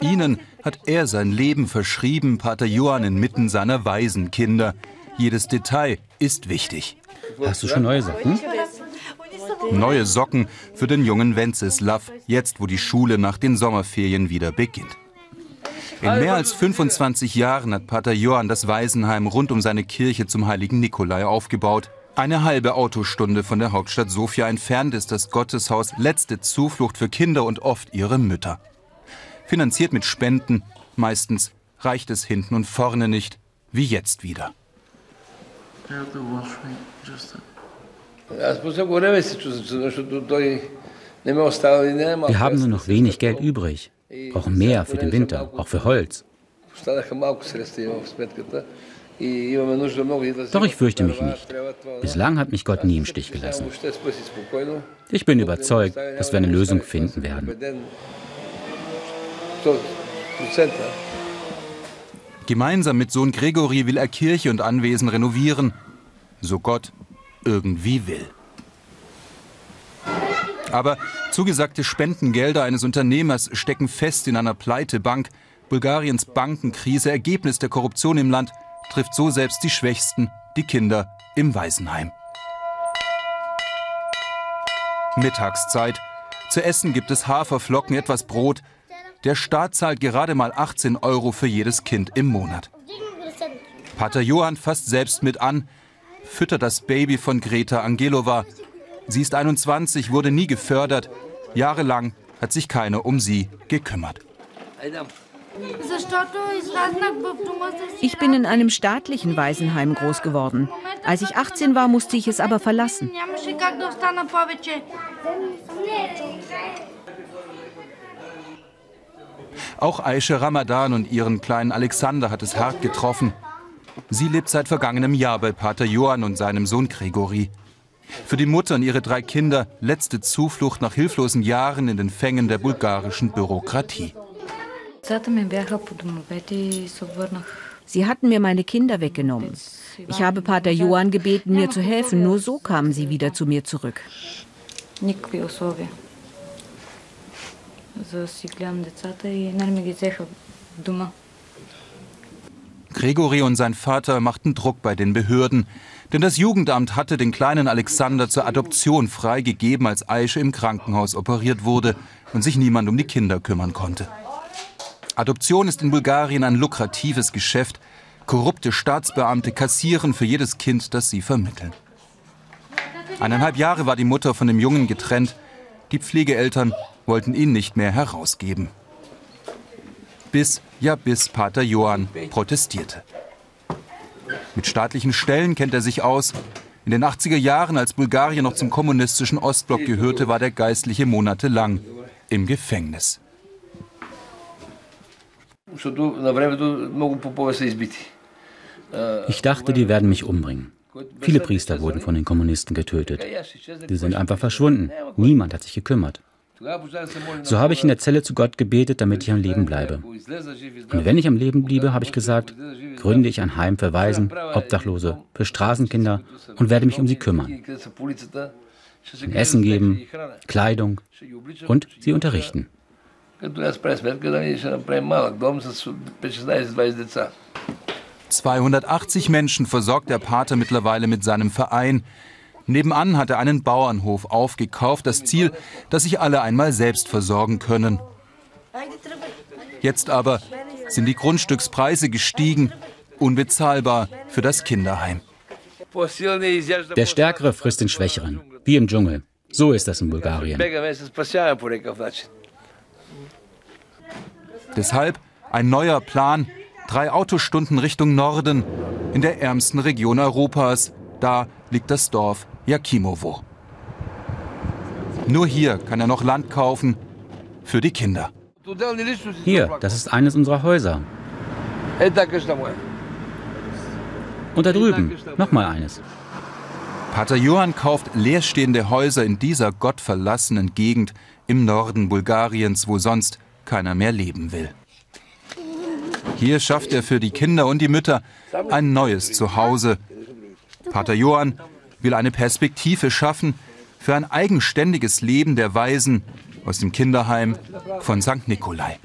Ihnen hat er sein Leben verschrieben, Pater Johann inmitten seiner Waisenkinder. Jedes Detail ist wichtig. Hast du schon neue Socken? Neue Socken für den jungen Wenceslav, jetzt wo die Schule nach den Sommerferien wieder beginnt. In mehr als 25 Jahren hat Pater Johann das Waisenheim rund um seine Kirche zum heiligen Nikolai aufgebaut. Eine halbe Autostunde von der Hauptstadt Sofia entfernt ist das Gotteshaus letzte Zuflucht für Kinder und oft ihre Mütter. Finanziert mit Spenden, meistens reicht es hinten und vorne nicht, wie jetzt wieder. Wir haben nur noch wenig Geld übrig, brauchen mehr für den Winter, auch für Holz. Doch ich fürchte mich nicht. Bislang hat mich Gott nie im Stich gelassen. Ich bin überzeugt, dass wir eine Lösung finden werden. Gemeinsam mit Sohn Gregory will er Kirche und Anwesen renovieren, so Gott irgendwie will. Aber zugesagte Spendengelder eines Unternehmers stecken fest in einer Pleitebank. Bulgariens Bankenkrise, Ergebnis der Korruption im Land, trifft so selbst die Schwächsten, die Kinder im Waisenheim. Mittagszeit. Zu essen gibt es Haferflocken, etwas Brot. Der Staat zahlt gerade mal 18 Euro für jedes Kind im Monat. Pater Johann fasst selbst mit an, füttert das Baby von Greta Angelova. Sie ist 21, wurde nie gefördert. Jahrelang hat sich keiner um sie gekümmert. Ich bin in einem staatlichen Waisenheim groß geworden. Als ich 18 war, musste ich es aber verlassen. Auch Aisha Ramadan und ihren kleinen Alexander hat es hart getroffen. Sie lebt seit vergangenem Jahr bei Pater Johann und seinem Sohn Gregory. Für die Mutter und ihre drei Kinder letzte Zuflucht nach hilflosen Jahren in den Fängen der bulgarischen Bürokratie. Sie hatten mir meine Kinder weggenommen. Ich habe Pater Johann gebeten, mir zu helfen. Nur so kamen sie wieder zu mir zurück. Gregory und sein Vater machten Druck bei den Behörden, denn das Jugendamt hatte den kleinen Alexander zur Adoption freigegeben, als Aische im Krankenhaus operiert wurde und sich niemand um die Kinder kümmern konnte. Adoption ist in Bulgarien ein lukratives Geschäft. Korrupte Staatsbeamte kassieren für jedes Kind, das sie vermitteln. Eineinhalb Jahre war die Mutter von dem Jungen getrennt. Die Pflegeeltern wollten ihn nicht mehr herausgeben. Bis, ja bis Pater Johann protestierte. Mit staatlichen Stellen kennt er sich aus. In den 80er Jahren, als Bulgarien noch zum kommunistischen Ostblock gehörte, war der Geistliche monatelang im Gefängnis. Ich dachte, die werden mich umbringen. Viele Priester wurden von den Kommunisten getötet. Die sind einfach verschwunden. Niemand hat sich gekümmert. So habe ich in der Zelle zu Gott gebetet, damit ich am Leben bleibe. Und wenn ich am Leben bliebe, habe ich gesagt, gründe ich ein Heim für Waisen, Obdachlose, für Straßenkinder und werde mich um sie kümmern. Essen geben, Kleidung und sie unterrichten. 280 Menschen versorgt der Pater mittlerweile mit seinem Verein. Nebenan hat er einen Bauernhof aufgekauft, das Ziel, dass sich alle einmal selbst versorgen können. Jetzt aber sind die Grundstückspreise gestiegen, unbezahlbar für das Kinderheim. Der Stärkere frisst den Schwächeren, wie im Dschungel. So ist das in Bulgarien. Deshalb ein neuer Plan, drei Autostunden Richtung Norden, in der ärmsten Region Europas. Da liegt das Dorf Jakimowo. Nur hier kann er noch Land kaufen für die Kinder. Hier, das ist eines unserer Häuser. Und da drüben, nochmal eines. Pater Johann kauft leerstehende Häuser in dieser gottverlassenen Gegend im Norden Bulgariens, wo sonst keiner mehr leben will. Hier schafft er für die Kinder und die Mütter ein neues Zuhause. Pater Johann will eine Perspektive schaffen für ein eigenständiges Leben der Weisen aus dem Kinderheim von St. Nikolai.